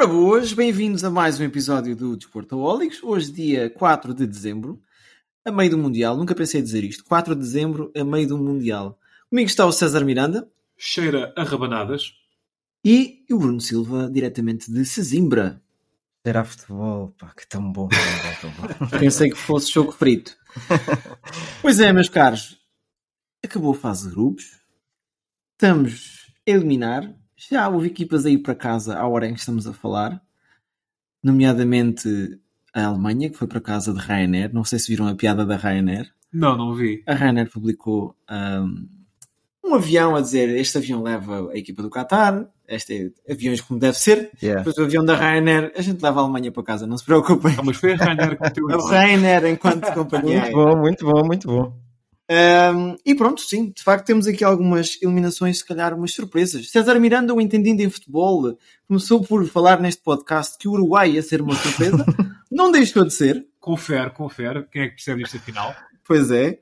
Ora boas, bem-vindos a mais um episódio do Desportaholics. Hoje, dia 4 de dezembro, a meio do Mundial. Nunca pensei dizer isto. 4 de dezembro, a meio do Mundial. Comigo está o César Miranda cheira a rabanadas. e o Bruno Silva, diretamente de Sesimbra. Será futebol, pá, que tão bom. tão bom, tão bom. Pensei que fosse choco frito. pois é, meus caros. Acabou a fase de grupos. Estamos a eliminar. Já houve equipas aí para casa à hora em que estamos a falar. Nomeadamente a Alemanha, que foi para casa de Ryanair. Não sei se viram a piada da Ryanair. Não, não vi. A Ryanair publicou um, um avião a dizer este avião leva a equipa do Qatar, este é aviões como deve ser. Yeah. Depois o avião da Ryanair, a gente leva a Alemanha para casa, não se preocupem. Ah, mas foi a Rainer que meteu A. Ryanair enquanto companhia. Muito bom, muito bom, muito bom. Um, e pronto, sim, de facto temos aqui algumas eliminações, se calhar umas surpresas. César Miranda, o entendido em futebol, começou por falar neste podcast que o Uruguai ia ser uma surpresa. não deixou de ser, Confere, confere. Quem é que percebe isto afinal? pois é.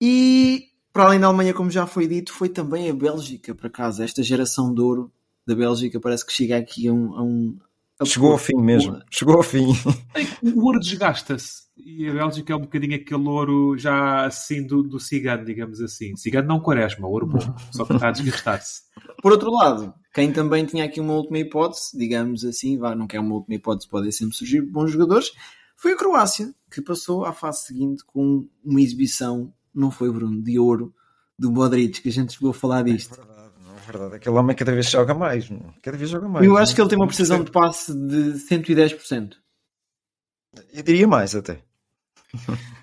E para além da Alemanha, como já foi dito, foi também a Bélgica para casa. Esta geração de ouro da Bélgica parece que chega aqui a um. a um- Chegou ao fim mesmo. Chegou ao fim. O ouro desgasta-se. E a Bélgica é um bocadinho aquele ouro já assim do, do cigano, digamos assim. Cigano não quaresma, ouro bom. Só que está a desgastar-se. Por outro lado, quem também tinha aqui uma última hipótese, digamos assim, vá, não quer uma última hipótese, podem sempre surgir bons jogadores, foi a Croácia, que passou à fase seguinte com uma exibição, não foi Bruno, de ouro do Modric, que a gente chegou a falar disto. Não é verdade, aquele homem cada vez joga mais. Cada vez joga mais. Eu acho que ele tem uma precisão de passe de 110%. Eu diria mais até.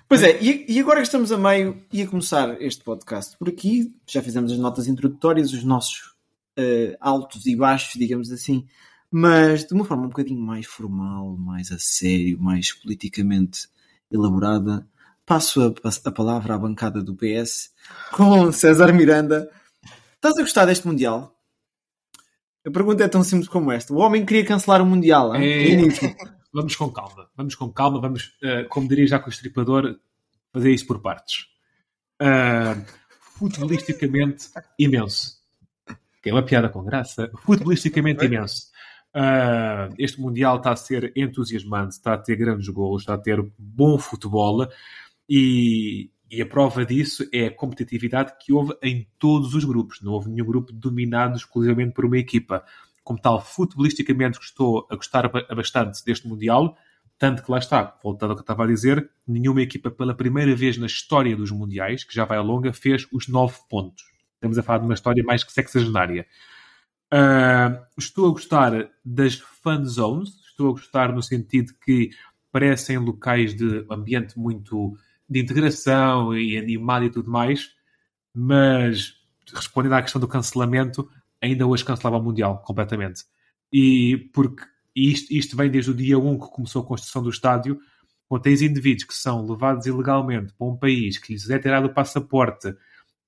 Pois é, e, agora que estamos a meio e a começar este podcast por aqui, já fizemos as notas introdutórias, os nossos eh, altos e baixos, digamos assim, mas de uma forma um bocadinho mais formal, mais a sério, mais politicamente elaborada, passo a, a palavra à bancada do PS com César Miranda. Estás a gostar deste Mundial? A pergunta é tão simples como esta. O homem queria cancelar o Mundial? É. início. Vamos com calma. Vamos com calma. Vamos, eh, como diria já com o estripador, fazer isso por partes. Futebolisticamente, imenso. Que é uma piada com graça. Futebolisticamente, imenso. Ah, este Mundial está a ser entusiasmante, está a ter grandes golos, está a ter bom futebol e, e a prova disso é a competitividade que houve em todos os grupos. Não houve nenhum grupo dominado exclusivamente por uma equipa. Como tal, futebolisticamente estou a gostar ba- bastante deste Mundial, tanto que lá está, voltando ao que eu estava a dizer, nenhuma equipa pela primeira vez na história dos Mundiais, que já vai a longa, fez os nove pontos. Estamos a falar de uma história mais que sexagenária. Ah, estou a gostar das fan zones, estou a gostar no sentido que parecem locais de ambiente muito de integração e animado e tudo mais, mas respondendo à questão do cancelamento, ainda hoje cancelava o Mundial completamente. E porque isto, isto vem desde o dia 1 que começou a construção do estádio, quando tens indivíduos que são levados ilegalmente para um país que lhes é tirado o passaporte,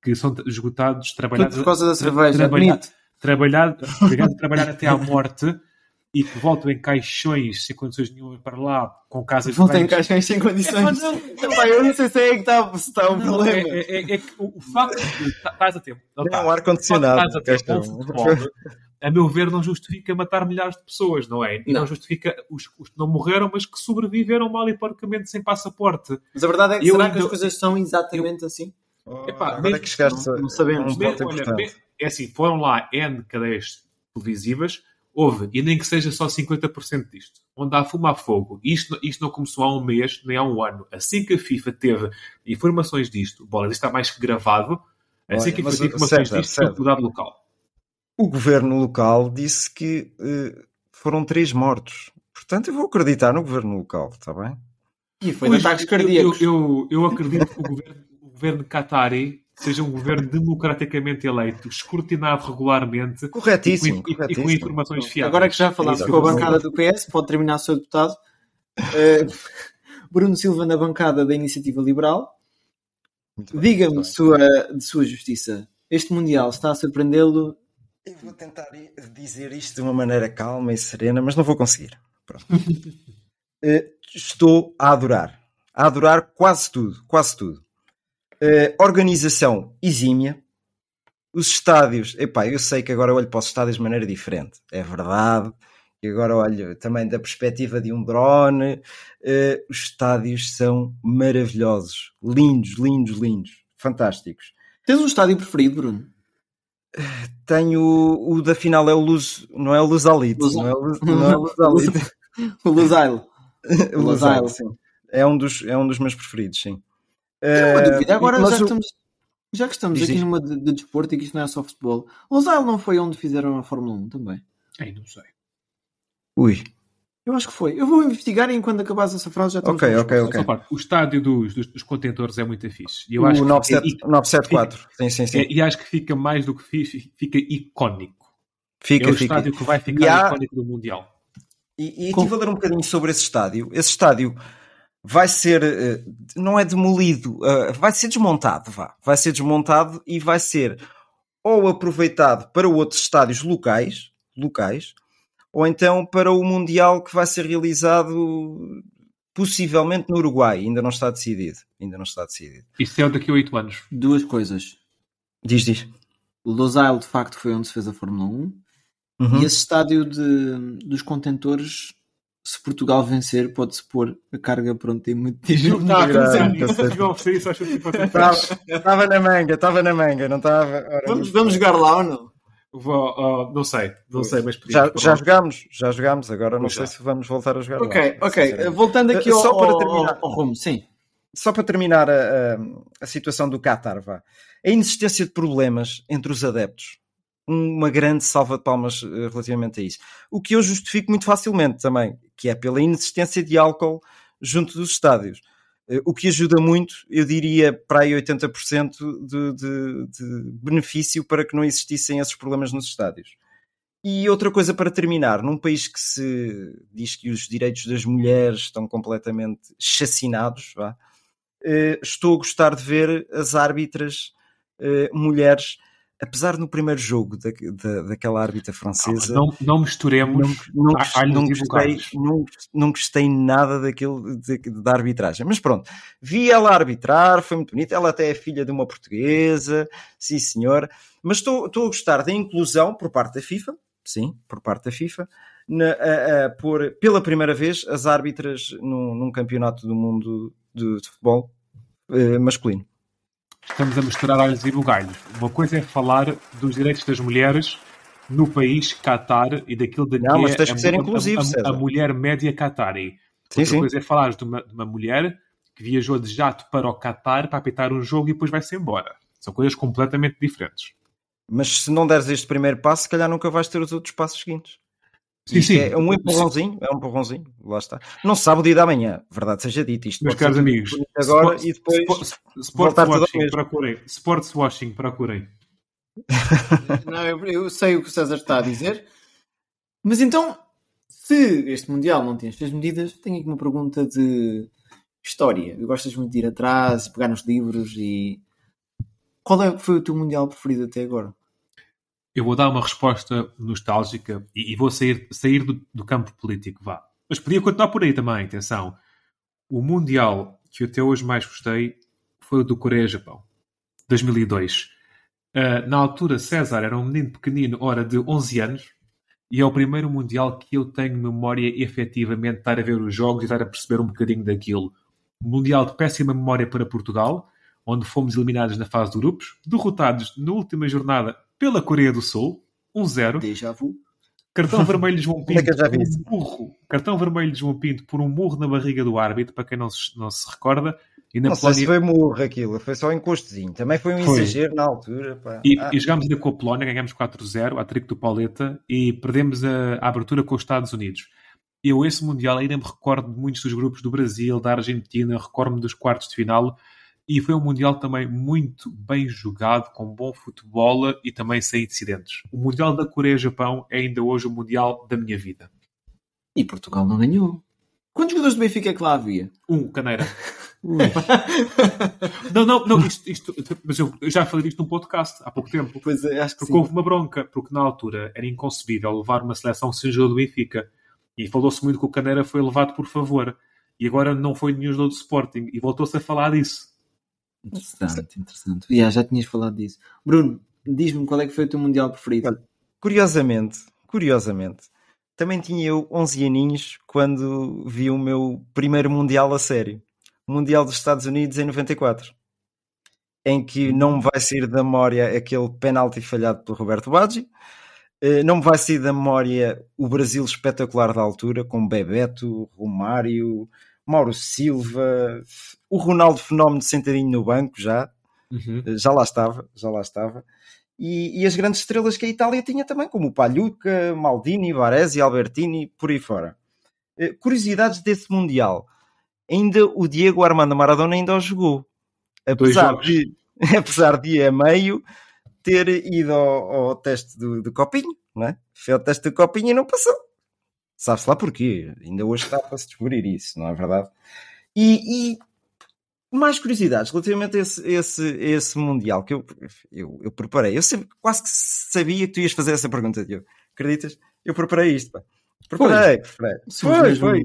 que são esgotados, Tudo trabalhados por causa da cerveja. trabalhar, obrigado a trabalhar até à morte e que voltam em caixões sem condições nenhuma para lá, com casas Não tem grandes. caixões sem condições. É, mas Epá, eu não sei se é que está, se está o Não, problema. é, é- é que o, o facto de tá- estás a tempo. Não, Tem tá. um ar-condicionado. A meu ver, não justifica matar milhares de pessoas, não é? E não, Não. justifica os, os que não morreram, mas que sobreviveram mal e porcamente sem passaporte. Mas a verdade é que Eu será ainda- que as coisas são exatamente assim? Epá, Agora mesmo- é que chegaste a não sabemos. um Mesmo- olha, é assim, foram lá N cadeias televisivas, houve, e nem que seja só 50% disto. Onde há fumo há fogo. Isto, isto não começou há um mês, nem há um ano. Assim que a FIFA teve informações disto, bola, isto está mais que gravado, assim Olha, que a FIFA teve informações César, disto, foi César. cuidado local. O governo local disse que eh, foram três mortos. Portanto, eu vou acreditar no governo local, está bem? E foi de Pois, ataques eu- cardíacos. Eu, eu, eu acredito que o governo, o governo Qatari seja um governo democraticamente eleito, escrutinado regularmente Corretíssimo, e, com, e- e com corretíssimo. informações fiáveis. Agora que já falámos Exato. com a bancada do PS, pode terminar o seu deputado. Eh, Bruno Silva na bancada da Iniciativa Liberal. Diga-me sua, de sua justiça. Este Mundial está a surpreendê-lo? Eu vou tentar dizer isto de uma maneira calma e serena, mas não vou conseguir. Pronto. Eh, estou a adorar. A adorar quase tudo. Quase tudo. Eh, organização exímia. Os estádios. Epá, eu sei que agora olho para os estádios de maneira diferente. É verdade. E agora olho também da perspectiva de um drone. Eh, os estádios são maravilhosos. Lindos, lindos, lindos. Fantásticos. Tens um estádio preferido, Bruno? Tenho o, o da final é o Luz, não é o Luz Alite, Luz- não é o Luz, não é o. O Lusail. o Lusail. Sim. É um dos, é um dos meus preferidos, sim. Tenho uma Eh, dúvida. Agora, já, o- que estamos, já que estamos Diz, aqui numa de, de desporto e que isto não é só futebol, Lusail não foi onde fizeram a Fórmula 1 também? Ei, não sei. Ui, Eu acho que foi. Eu vou investigar e enquanto acabares essa frase já estamos Ok, ok, ok. O estádio dos, dos, dos contentores é muito fixe. E eu o acho que 97 fica, 974, sim, sim, sim. e, e acho que fica mais do que fixe, fica icónico. Fica, é o fica. estádio que vai ficar há- icónico do Mundial. E, e estive a ler um bocadinho sobre esse estádio. Esse estádio vai ser, eh, não é demolido, eh, vai ser desmontado, vá. Vai ser desmontado e vai ser ou aproveitado para outros estádios locais, locais, ou então para o Mundial que vai ser realizado possivelmente no Uruguai. Ainda não está decidido. Ainda não está decidido. Isso é daqui a 8 anos. Duas coisas. Diz, diz. O Losail, de facto, foi onde se fez a Fórmula 1. Uhum. E esse estádio de, dos contentores, se Portugal vencer, pode-se pôr a carga pronta e muito tijolo. Não, Não, não sei. Chegou a oferecer isso, acho que tipo, Estava estava na manga, estava na manga, não estava. Vamos, vamos jogar lá ou não? Vou, oh, não sei, não sei, mas Já, já jogámos, já jogámos, agora não Pois sei já. se vamos voltar a jogar. Ok, lá, ok. Voltando aqui ao, só para terminar. ao rumo, sim. Só para terminar a, a- a situação do Qatar, vá. A inexistência de problemas entre os adeptos. Uma grande salva de palmas eh, relativamente a isso. O que eu justifico muito facilmente também, que é pela inexistência de álcool junto dos estádios. Eh, O que ajuda muito, eu diria, para aí 80% de, de, de benefício para que não existissem esses problemas nos estádios. E outra coisa para terminar, num país que se diz que os direitos das mulheres estão completamente chacinados, vá, eh, estou a gostar de ver as árbitras eh, mulheres, apesar no primeiro jogo da, da, daquela árbitra francesa. Não, não misturemos não, não, a- não gostei, não, não gostei nada daquilo de- da arbitragem. Mas pronto, vi ela arbitrar, foi muito bonita. Ela até é filha de uma portuguesa, sim senhor. Mas estou, estou a gostar da inclusão por parte da FIFA, sim, por parte da FIFA, na, a, a pôr pela primeira vez as árbitras num, num campeonato do mundo de, de futebol eh, masculino. Estamos a misturar alhos e bugalhos. Uma coisa é falar dos direitos das mulheres no país Qatar e daquilo da Não, que mas é tens a, que ser a- inclusivo, a- a, César. mulher média Qatari. Sim, Outra sim. coisa é falar de uma, de uma mulher que viajou de jato para o Qatar para apitar um jogo e depois vai-se embora. São coisas completamente diferentes. Mas se não deres este primeiro passo, se calhar nunca vais ter os outros passos seguintes. Sim, sim. É um empurrãozinho, é um empurrãozinho, lá está. Não se sabe o dia da manhã, verdade seja dito. Isto Meus caros amigos, agora Sport- e depois Sport- Sports. Sports Watching, procurem. Não, eu, eu sei o que o César está a dizer. Mas então, se este Mundial não tem estas medidas, tenho aqui uma pergunta de história. Gostas muito de ir atrás, pegar nos livros e. Qual é foi o teu Mundial preferido até agora? Eu vou dar uma resposta nostálgica e, e vou sair, sair do, do campo político, vá. Mas podia continuar por aí também, atenção. O Mundial que eu até hoje mais gostei foi o do Coreia-Japão, 2002. Ah, na altura, César era um menino pequenino, ora de 11 anos, e é o primeiro Mundial que eu tenho memória efetivamente de estar a ver os jogos e estar a perceber um bocadinho daquilo. Mundial de péssima memória para Portugal, onde fomos eliminados na fase de grupos, derrotados na última jornada pela Coreia do Sul, 1-0. Déjà vu. Cartão vermelho de João é Pinto vi por um murro. Cartão vermelho de João Pinto por um murro na barriga do árbitro, para quem não se, não se recorda. E na não sei se Polónia... foi murro aquilo, foi só um encostozinho. Também foi um Foi. exagero na altura. Pá. E, Ah, e jogámos ainda com a Polónia, ganhámos 4-0, a trico do Pauleta, e perdemos a, a abertura com os Estados Unidos. Eu, esse Mundial, ainda me recordo de muitos dos grupos do Brasil, da Argentina, recordo-me dos quartos de final, e foi um Mundial também muito bem jogado, com bom futebol e também sem incidentes. O Mundial da Coreia-Japão é ainda hoje o Mundial da minha vida. E Portugal não ganhou. Quantos jogadores do Benfica é que lá havia? Um, Caneira. não, não, não, isto, isto, mas eu já falei disto num podcast há pouco tempo. Pois é, acho que porque sim. houve uma bronca, porque na altura era inconcebível levar uma seleção sem jogador do Benfica. E falou-se muito que o Caneira foi levado por favor. E agora não foi nenhum jogador do Sporting. E voltou-se a falar disso. Interessante, interessante. Yeah, já tinhas falado disso. Bruno, diz-me qual é que foi o teu Mundial preferido? Olha, Curiosamente, curiosamente, também tinha eu 11 aninhos quando vi o meu primeiro Mundial a sério. O Mundial dos Estados Unidos em 94. Em que não me vai sair da memória aquele penalti falhado pelo Roberto Baggio. Eh, Não me vai sair da memória o Brasil espetacular da altura, com Bebeto, Romário, Mauro Silva, o Ronaldo Fenómeno sentadinho no banco já. Eh, Já lá estava, já lá estava. E, e as grandes estrelas que a Itália tinha também, como o Pagliuca, Maldini, Baresi, Albertini, por aí fora. Eh, Curiosidades desse Mundial. Ainda o Diego Armando Maradona ainda o jogou. Apesar de, apesar de a meio ter ido ao, ao teste do, do copinho, não é? Fez o teste do copinho e não passou. Sabe-se lá porquê. Ainda hoje está para se descobrir isso, não é verdade? E, e mais curiosidades relativamente a esse, esse, esse Mundial que eu, eu, eu preparei. Eu sempre, quase que sabia que tu ias fazer essa pergunta, Diogo. Acreditas? Eu preparei isto. Pá. Preparei, preparei. Somos Foi, foi.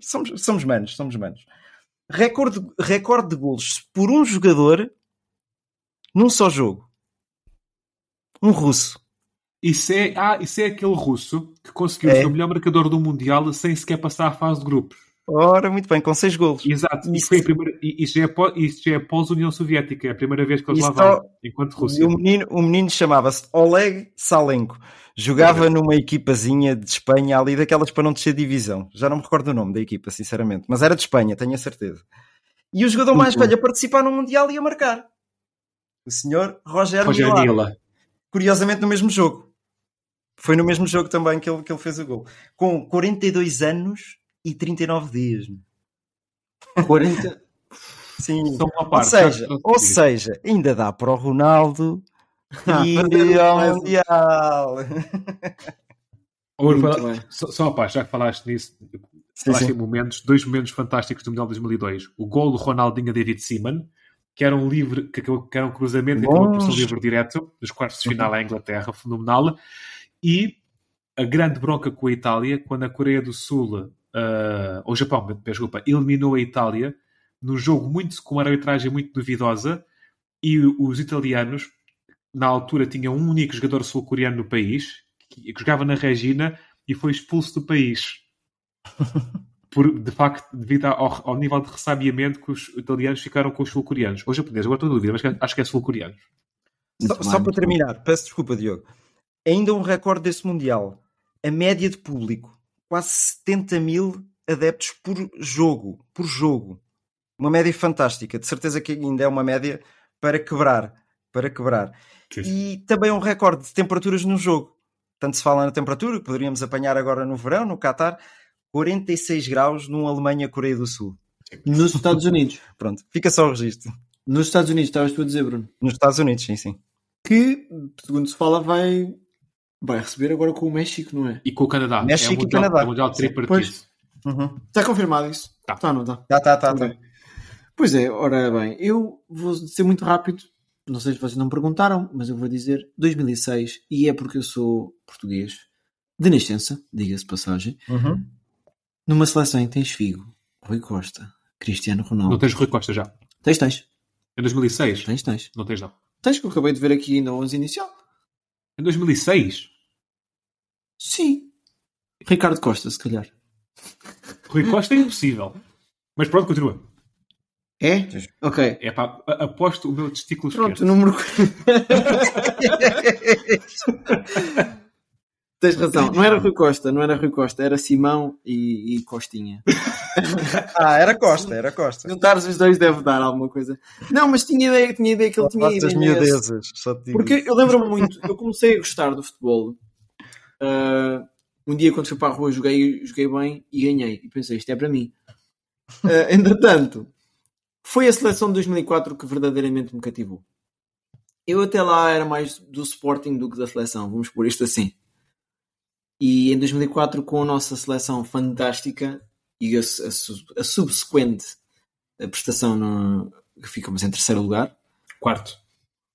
Somos, somos manos, somos manos. Recorde, recorde de golos por um jogador num só jogo. Um russo. Isso é, ah, isso é aquele russo que conseguiu É. ser o melhor marcador do Mundial sem sequer passar a fase de grupos. Ora, muito bem, com seis golos. Exato. Isso- foi a primeira, isso já é pós- isso já é pós-União Soviética. É a primeira vez que eles lá só- vão, enquanto E Rússia. o menino, o menino chamava-se Oleg Salenko. Jogava numa equipazinha de Espanha ali, daquelas para não descer divisão. Já não me recordo o nome da equipa, sinceramente. Mas era de Espanha, tenho a certeza. E o jogador mais velho a participar no Mundial e a marcar. O senhor Roger, Roger. Mila. Curiosamente no mesmo jogo. Foi no mesmo jogo também que ele, que ele fez o gol. Com 42 anos e 39 dias. 40. Sim. Só uma Ou parte. seja, já- ou seja, ainda dá para o Ronaldo Ah, ir ao. Mundial. Ou-. Só, só a parte, já que falaste nisso, Sim, falaste sim. em momentos, dois momentos fantásticos do Mundial 2002. O gol do Ronaldinho a David Seaman, que era um livre, que, que era um cruzamento e acabou por ser um Nossa. livre direto, nos quartos de final à Inglaterra, fenomenal. E a grande bronca com a Itália, quando a Coreia do Sul, ah, ou Japão, peço desculpa, eliminou a Itália num jogo muito com uma arbitragem muito duvidosa e os italianos, na altura, tinham um único jogador sul-coreano no país, que, que jogava na Regina e foi expulso do país. Por, de facto, devido ao, ao nível de ressabiamento que os italianos ficaram com os sul-coreanos. Ou japoneses, agora estou em dúvida, mas acho que é sul-coreanos. Só, só para terminar, peço desculpa, Diogo. Ainda um recorde desse Mundial. A média de público. Quase 70 mil adeptos por jogo. Por jogo. Uma média fantástica. De certeza que ainda é uma média para quebrar. Para quebrar. E também um recorde de temperaturas no jogo. Tanto se fala na temperatura, que poderíamos apanhar agora no verão, no Qatar. 46 graus num Alemanha-Coreia do Sul. Nos Estados Unidos. Pronto, fica só o registro. Nos Estados Unidos, estavas tu a dizer, Bruno. Nos Estados Unidos, sim, sim. Que, segundo se fala, vai, vai receber agora com o México, não é? E com o Canadá. México é e mundial, Canadá. É o mundial tripartido. Pois. Uhum. Está confirmado isso? Tá. Está, não está? Tá, tá, tá, tá. Ok. Pois é, ora bem, eu vou ser muito rápido. Não sei se vocês não perguntaram, mas eu vou dizer 2006 e é porque eu sou português de nascença, diga-se de passagem. Uhum. Numa seleção em que tens Figo, Rui Costa, Cristiano Não Ronaldo. tens Rui Costa já. Tens, tens. Em 2006? Tens, tens. Não tens, não. Tens que eu acabei de ver aqui na 11 inicial. Em 2006? Sim. Ricardo Costa, se calhar. Rui Costa é impossível. Mas pronto, continua. É? Ok. É pá, aposto o meu testículo Pronto, esquerdo. número. Tens razão. Não era Rui Costa, não era Rui Costa, era Simão e, e Costinha. Ah, era Costa, era Costa. Juntares os dois deve dar alguma coisa. Não, mas tinha ideia, tinha ideia que ele tinha ido. Porque eu lembro-me muito, eu comecei a gostar do futebol. Ah, um dia quando fui para a rua joguei, joguei bem e ganhei. E pensei, isto é para mim. Ah, entretanto, foi a seleção de 2004 que verdadeiramente me cativou. Eu até lá era mais do Sporting do que da seleção, vamos por isto assim. E em 2004, com a nossa seleção fantástica e a, a, a subsequente a prestação no, ficamos em terceiro lugar, Quarto.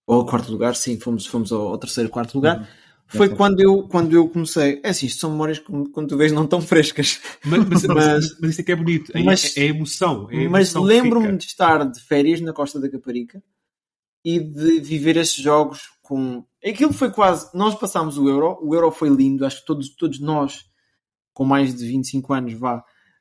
ou quarto lugar, sim, fomos, fomos ao, ao terceiro, quarto lugar. Uhum. Foi quando eu, quando eu comecei. É assim, isto são memórias que, quando tu vês, não tão frescas. Mas, mas, mas, mas isso é que é bonito. É, Mas- é, é emoção. É mas lembro-me de estar de férias na Costa da Caparica e de viver esses jogos com. Aquilo foi quase. Nós passámos o Euro, o Euro foi lindo, acho que todos, todos nós, com mais de 25 anos, vá,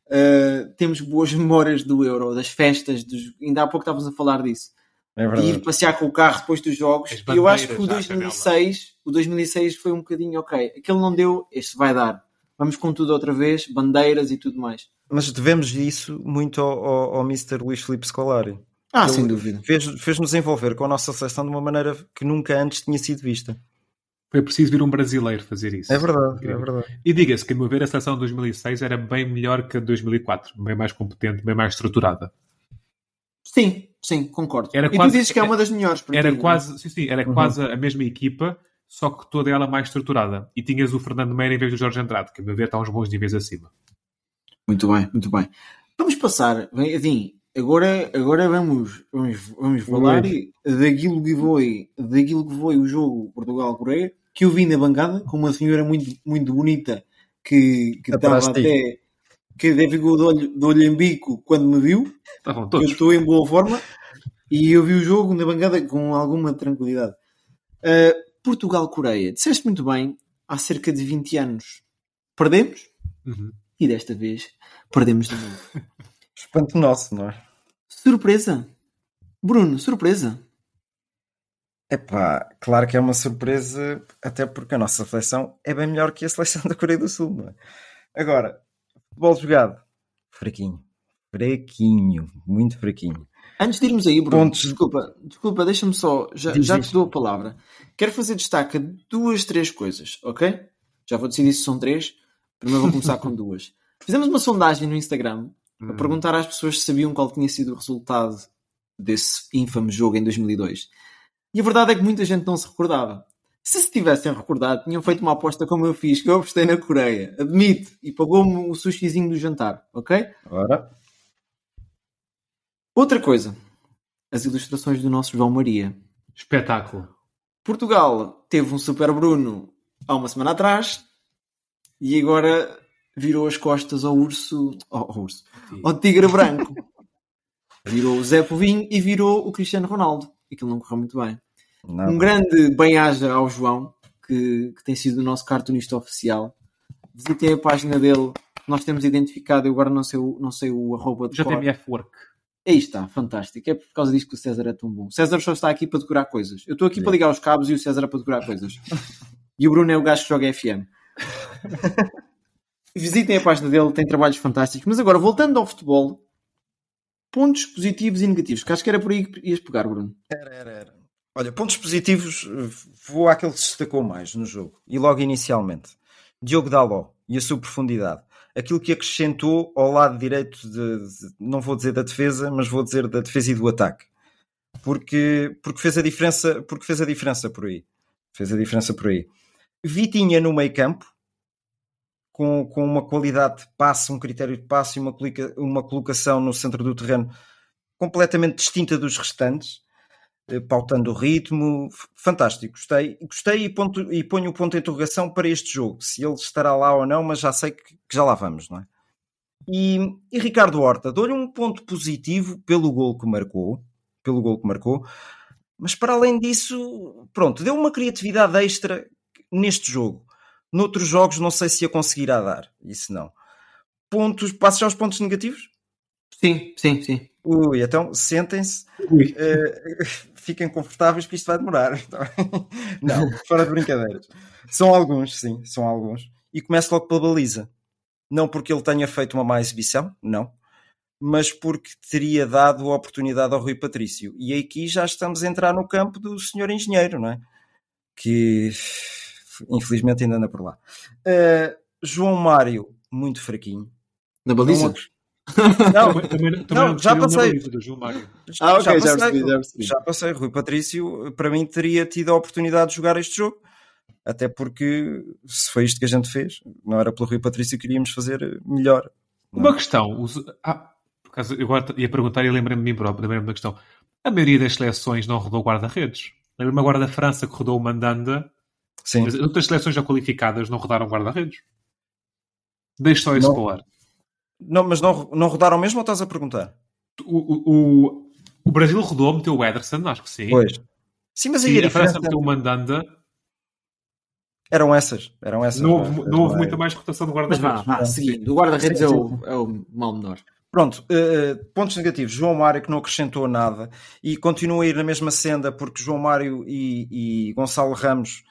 uh, temos boas memórias do Euro, das festas, dos... ainda há pouco estávamos a falar disso. É E ir passear com o carro depois dos jogos. E eu acho que o bandeiras à 2006, o 2006 foi um bocadinho ok. Aquele não deu, este vai dar. Vamos com tudo outra vez, bandeiras e tudo mais. Mas devemos isso muito ao, ao, ao Mr. Luís Filipe Scolari. Ah, Ele sem dúvida. Fez- Fez-nos envolver com a nossa seleção de uma maneira que nunca antes tinha sido vista. Foi preciso vir um brasileiro fazer isso. É verdade, é Incrível. verdade. E diga-se que, a meu ver, a seleção de 2006 era bem melhor que a de 2004. Bem mais competente, bem mais estruturada. Sim, sim, concordo. Era e tu quase- dizes que é uma das melhores Era ti, não é? quase, sim, sim, era Uhum. quase a mesma equipa, só que toda ela mais estruturada. E tinhas o Fernando Meira em vez do Jorge Andrade, que, a meu ver, está uns bons níveis acima. Muito bem, muito bem. Vamos passar, assim, agora, agora vamos, vamos, vamos falar daquilo que foi, daquilo que foi o jogo Portugal-Coreia, que eu vi na bancada com uma senhora muito, muito bonita que, que estava até que até ficou de olho, de olho em bico quando me viu. Estavam Eu todos. estou em boa forma e eu vi o jogo na bancada com alguma tranquilidade. Uh, Portugal-Coreia, disseste muito bem, há cerca de 20 anos perdemos Uhum. e desta vez perdemos de novo. Espanto nosso, não é? Surpresa! Bruno, surpresa! Epá, claro que é uma surpresa, até porque a nossa seleção é bem melhor que a seleção da Coreia do Sul, não é? Agora, futebol jogado, fraquinho. Fraquinho, muito fraquinho. Antes de irmos aí, Bruno, Pontos. desculpa, desculpa, deixa-me só, já, Diz, já te dou a palavra. Quero fazer destaque a duas, três coisas, ok? Já vou decidir se são três. Primeiro vou começar com duas. Fizemos uma sondagem no Instagram a Hum. perguntar às pessoas se sabiam qual tinha sido o resultado desse ínfame jogo em 2002. E a verdade é que muita gente não se recordava. Se se tivessem recordado, tinham feito uma aposta como eu fiz, que eu apostei na Coreia. Admito. E pagou-me o sushizinho do jantar, ok? Ora, Outra coisa. As ilustrações do nosso João Maria. Espetáculo. Portugal teve um Super Bruno há uma semana atrás e agora virou as costas ao urso, ao, ao urso, ao tigre branco. virou o Zé Povinho e virou o Cristiano Ronaldo. Aquilo não correu muito bem. Não. Um grande bem-aja ao João, que, que tem sido o nosso cartunista oficial. Visitem a página dele. Nós temos identificado, eu agora não sei o, não sei o arroba de cor. JMF Work. Aí está, fantástico. É por causa disso que o César é tão bom. O César só está aqui para decorar coisas. Eu estou aqui para ligar os cabos e o César é para decorar coisas. E o Bruno é o gajo que joga FM. Visitem a página dele, tem trabalhos fantásticos. Mas agora, voltando ao futebol, pontos positivos e negativos, que acho que era por aí que ias pegar, Bruno. Era, era, era. Olha, pontos positivos, vou àquele que se destacou mais no jogo. E logo inicialmente. Diogo Daló e a sua profundidade. Aquilo que acrescentou ao lado direito, de, de- não vou dizer da defesa, mas vou dizer da defesa e do ataque. Porque, porque fez a diferença, porque fez a diferença por aí. Fez a diferença por aí. Vitinha no meio campo, com, com uma qualidade de passe, um critério de passe e uma, uma colocação no centro do terreno completamente distinta dos restantes pautando o ritmo, fantástico, gostei, gostei e, ponto, e ponho o ponto de interrogação para este jogo, se ele estará lá ou não, mas já sei que, que já lá vamos, não é? E, e Ricardo Horta, dou-lhe um ponto positivo pelo gol que marcou, pelo gol que marcou, mas para além disso, pronto, deu uma criatividade extra neste jogo. Noutros jogos não sei se a conseguirá dar, isso não. Pontos, passo já aos pontos negativos? Sim, sim, sim. Ui, então sentem-se, Ui. Fiquem confortáveis que isto vai demorar. Não, fora de brincadeiras. São alguns, sim, são alguns. E começo logo pela baliza. Não porque ele tenha feito uma má exibição, não, mas porque teria dado a oportunidade ao Rui Patrício. E aqui já estamos a entrar no campo do senhor engenheiro, não é? Que infelizmente ainda anda por lá. Eh, João Mário, muito fraquinho. Na baliza? Não, Não, Também, também, também Não, não já passei. Ah, ok, já passei, percebi, já percebi. já passei. Rui Patrício, para mim, teria tido a oportunidade de jogar este jogo. Até porque, se foi isto que a gente fez, não era pelo Rui Patrício que iríamos fazer melhor. Uma questão. os- ah, por acaso, eu agora ia perguntar e lembrei-me de mim próprio, lembrei-me da questão. A maioria das seleções não rodou guarda-redes. Lembro-me agora da França que rodou o Mandanda, Sim. mas as outras seleções já qualificadas não rodaram guarda-redes. Deixe só isso Não. para o ar. Não, mas não, não rodaram mesmo ou estás a perguntar? O, o, o, Brasil rodou, meteu o Ederson, acho que sim. Pois. Sim, mas aí a a França diferença meteu o Mandanda. eram essas. Eram essas. Não houve, Não houve é- muita mais rotação de Mas vá, guarda-redes. vá, seguindo. O guarda-redes é o, é o mal menor. Pronto, eh, pontos negativos. João Mário que não acrescentou nada e continua a ir na mesma senda porque João Mário e, e Gonçalo Ramos,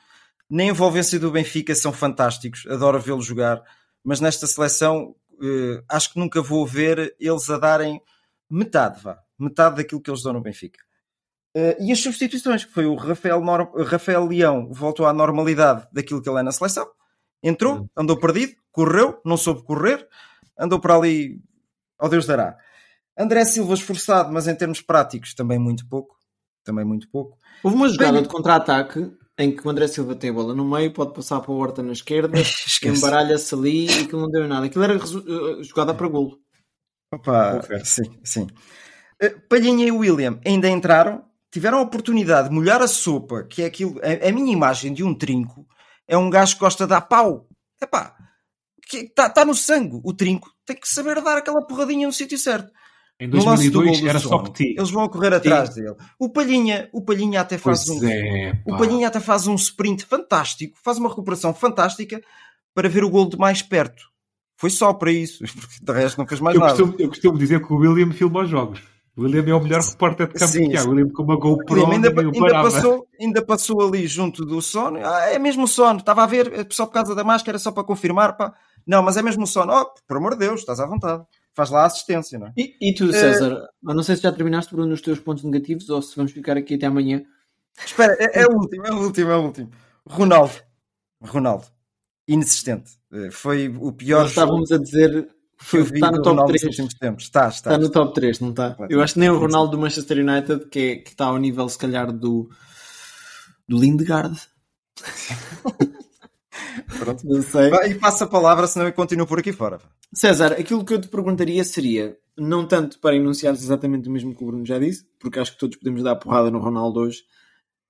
na envolvência do Benfica, são fantásticos. Adoro vê-los jogar, mas nesta seleção eh, acho que nunca vou ver eles a darem metade, vá, metade daquilo que eles dão no Benfica. Eh, e as substituições, que foi o Rafael, Nor- Rafael Leão, voltou à normalidade daquilo que ele é na seleção. Entrou, andou perdido, correu, não soube correr, andou para ali ao Deus dará. André Silva esforçado, mas em termos práticos também muito pouco. Também muito pouco. Houve uma jogada Bem- de contra-ataque em que o André Silva tem a bola no meio, pode passar para o Horta na esquerda, embaralha-se ali e aquilo não deu nada. Aquilo era resu- eh, jogada para golo. Opa, sim, sim. Eh, Palhinha e William ainda entraram, tiveram a oportunidade de molhar a sopa, que é aquilo. A, a minha imagem de um trinco é um gajo que gosta de dar pau. Epá, está tá no sangue. O trinco tem que saber dar aquela porradinha no sítio certo. Em No lance do 2002 gol do era só Petit. Eles vão a correr atrás dele. O Palhinha, o Palhinha até faz Pois um. é, O. Palhinha até faz um sprint fantástico, faz uma recuperação fantástica para ver o gol de mais perto. Foi só para isso, porque de resto não fez mais Eu nada. costumo, eu costumo dizer que o William filma os jogos. O William é o melhor repórter de campo Sim, que há. O William com uma GoPro ainda, ainda passou, ainda passou ali junto do sono. Ah, é mesmo o sono, estava a ver, é só por causa da máscara, só para confirmar. Pá. Não, mas é mesmo o sono. Oh, por amor de Deus, estás à vontade. Faz lá a assistência, não é? E, e tu, César, eu não sei se já terminaste, Bruno, os teus pontos negativos ou se vamos ficar aqui até amanhã. Espera, é, é o último, é o último, é o último. Ronaldo. Ronaldo. Inexistente. Eh, Foi o pior Nós estávamos a dizer que foi, está no top Ronaldo 3. nos últimos tempos. Está, está. Está no top 3, não está? Eu acho que nem o Ronaldo do Manchester United, que, é, que está ao nível, se calhar, do, do Lindgard. Pronto. Não sei. E passa a palavra, senão eu continuo por aqui fora. César, aquilo que eu te perguntaria seria, não tanto para enunciares exatamente o mesmo que o Bruno já disse, porque acho que todos podemos dar a porrada no Ronaldo hoje,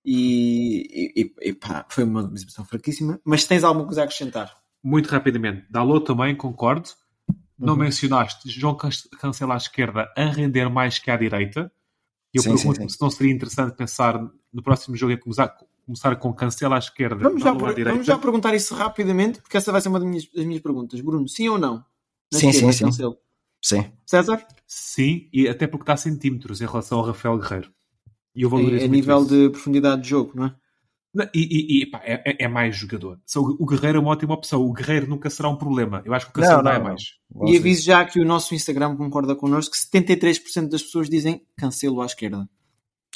e, e, e pá, foi uma exibição fraquíssima, mas tens alguma coisa a acrescentar? Muito rapidamente. Dalot também, concordo. Não Uhum. mencionaste João Can- Cancela à esquerda a render mais que à direita. Eu Sim, sim, pergunto-me sim. se não seria interessante pensar no próximo jogo em começar, começar com Cancela à esquerda Vamos já, per- vamos já perguntar isso rapidamente, porque essa vai ser uma das minhas, das minhas perguntas. Bruno, sim ou não? Na Sim, esquerda, sim, sim. Cancelo. Sim. César? Sim, e até porque está a centímetros em relação ao Rafael Guerreiro. E eu É, valorizo é muito nível isso. de profundidade de jogo, não é? Não, E, e- e, pá, é, é- é mais jogador. O Guerreiro é uma ótima opção. O Guerreiro nunca será um problema. Eu acho que o Não, Cancelo não, é não. mais. E aviso já que o nosso Instagram concorda connosco que 73% das pessoas dizem cancelo à esquerda.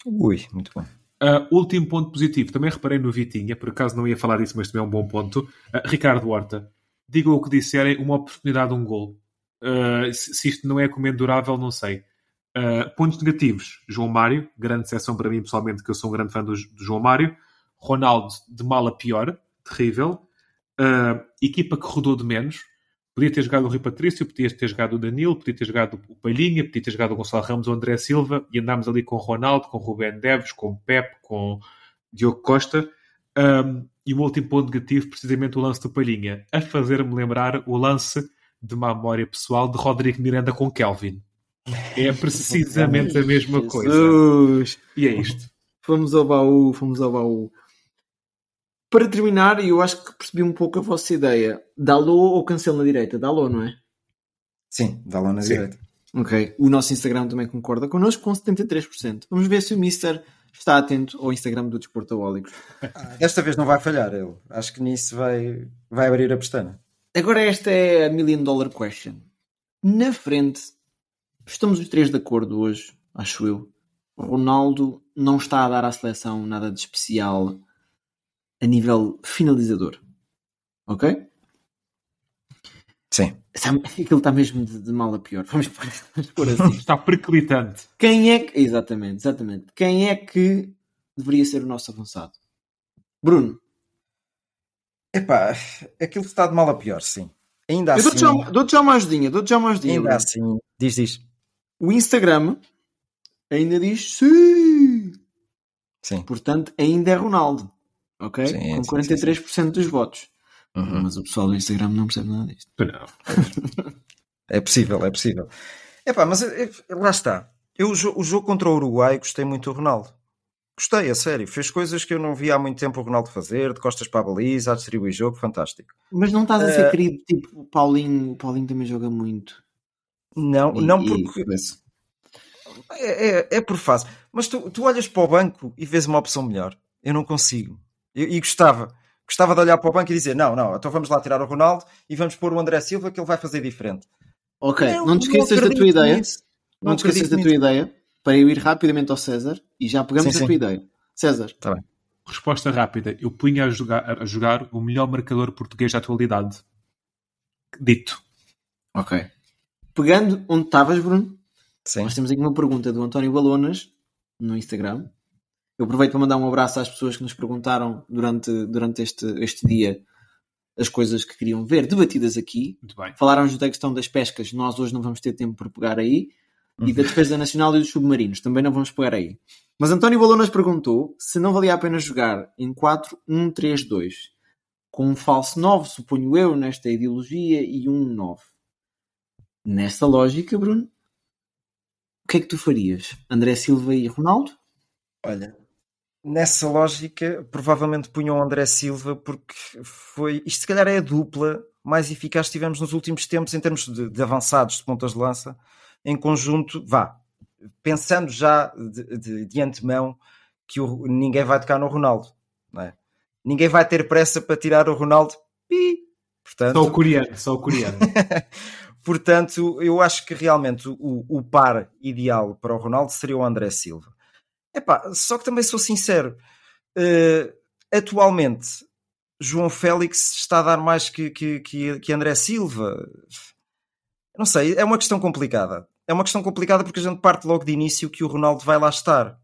Ui, muito bom. Uh, último ponto positivo, também reparei no Vitinha, por acaso não ia falar disso, mas também é um bom ponto. Uh, Ricardo Horta, digam o que disserem, uma oportunidade, um gol. Uh, se, se isto não é comendurável, não sei. Pontos negativos, João Mário, grande seção para mim pessoalmente, que eu sou um grande fã do, do João Mário. Ronaldo, de mal a pior, terrível. Equipa que rodou de menos. Podia ter jogado o Rui Patrício, podia ter jogado o Danilo, podia ter jogado o Palhinha, podia ter jogado o Gonçalo Ramos ou o André Silva e andámos ali com o Ronaldo, com o Rubén Neves, com o Pep, com o Diogo Costa. Um, e o último ponto negativo, precisamente o lance do Palhinha, a fazer-me lembrar o lance de uma memória pessoal de Rodrigo Miranda com Kelvin. É precisamente a mesma coisa. Jesus. E é isto. Fomos ao baú, fomos ao baú. Para terminar, eu acho que percebi um pouco a vossa ideia. Dalô ou cancelo na direita? Dalô, não é? Sim, dá lá na Sim. direita. Ok. O nosso Instagram também concorda connosco com 73%. Vamos ver se o Mister está atento ao Instagram do Desportaólicos. Desta vez não vai falhar ele. Acho que nisso vai, vai abrir a pestana. Agora esta é a million dollar question. Na frente, estamos os três de acordo hoje, acho eu. Ronaldo não está a dar à seleção nada de especial a nível finalizador. Ok? Sim. Aquilo está mesmo de, de mal a pior. Vamos pôr, vamos pôr assim. Está periclitante. Quem é que. Exatamente, exatamente. Quem é que deveria ser o nosso avançado? Bruno. Epá, aquilo está de mal a pior, sim. Ainda Eu assim. dou-te já, dou já uma ajudinha, dou-te já uma ajudinha. Ainda Bruno. assim. Diz, diz. O Instagram ainda diz sim. Sim. Portanto, ainda é Ronaldo. Ok? Sim, Com sim, 43% dos votos. Uhum. Mas o pessoal do Instagram não percebe nada disto. Não. É possível, é possível. Epá, mas é- é- lá está. Eu, o o jogo contra o Uruguai gostei muito do Ronaldo. Gostei, a sério. Fez coisas que eu não via há muito tempo o Ronaldo fazer, de costas para a baliza, a distribuir jogo, fantástico. Mas não estás a ser Eh, querido, tipo, o Paulinho, o Paulinho também joga muito. Não, E- não e- porque. É, é, é por fase. Mas tu, tu olhas para o banco e vês uma opção melhor. Eu não consigo. E gostava. Gostava de olhar para o banco e dizer: não, não, então vamos lá tirar o Ronaldo e vamos pôr o André Silva que ele vai fazer diferente. Ok, Eu não te esqueças da tua ideia. nisso. Não te esqueças da tua nisso. ideia para eu ir rapidamente ao César e já pegamos Sim, a sim. tua ideia. César, Resposta rápida. Eu punha a jogar, a jogar o melhor marcador português da atualidade. Dito. ok. Pegando onde estavas, Bruno, Sim. nós temos aqui uma pergunta do António Balonas no Instagram. Eu aproveito para mandar um abraço às pessoas que nos perguntaram durante, durante este, este dia as coisas que queriam ver debatidas aqui. Muito bem. Falaram-nos da questão das pescas, nós hoje não vamos ter tempo para pegar aí. E da defesa nacional e dos submarinos, também não vamos pegar aí. Mas António Balonas perguntou se não valia a pena jogar em 4-1-3-2, com um falso 9, suponho eu, nesta ideologia, e um 9. Nesta lógica, Bruno, o que é que tu farias? André Silva e Ronaldo? Olha, nessa lógica, provavelmente punham o André Silva porque foi. Isto se calhar é a dupla mais eficaz que tivemos nos últimos tempos em termos de, de avançados de pontas de lança. Em conjunto, vá, pensando já de, de, de antemão que o- ninguém vai tocar no Ronaldo, não é? Ninguém vai ter pressa para tirar o Ronaldo. Pi! Portanto, Só o coreano. Só o coreano. Portanto, eu acho que realmente o, o par ideal para o Ronaldo seria o André Silva. Epá, só que também sou sincero, eh, atualmente João Félix está a dar mais que, que, que, que André Silva. Não sei, é uma questão complicada. É uma questão complicada porque a gente parte logo de início que o Ronaldo vai lá estar.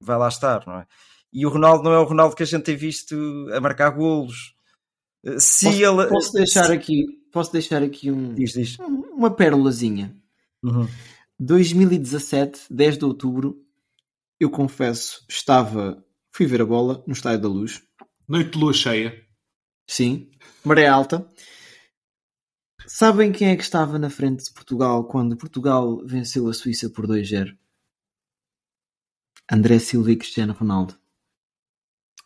Vai lá estar, não é? E o Ronaldo não é o Ronaldo que a gente tem visto a marcar golos. Eh, Se Posso, ele. posso deixar se- aqui, posso deixar aqui um, Diz, diz. uma pérolazinha. Uhum. 2017, 10 de outubro, eu confesso, estava. Fui ver a bola no Estádio da Luz. Noite de lua cheia. Sim, maré alta. Sabem quem é que estava na frente de Portugal quando Portugal venceu a Suíça por 2-0? André Silva e Cristiano Ronaldo.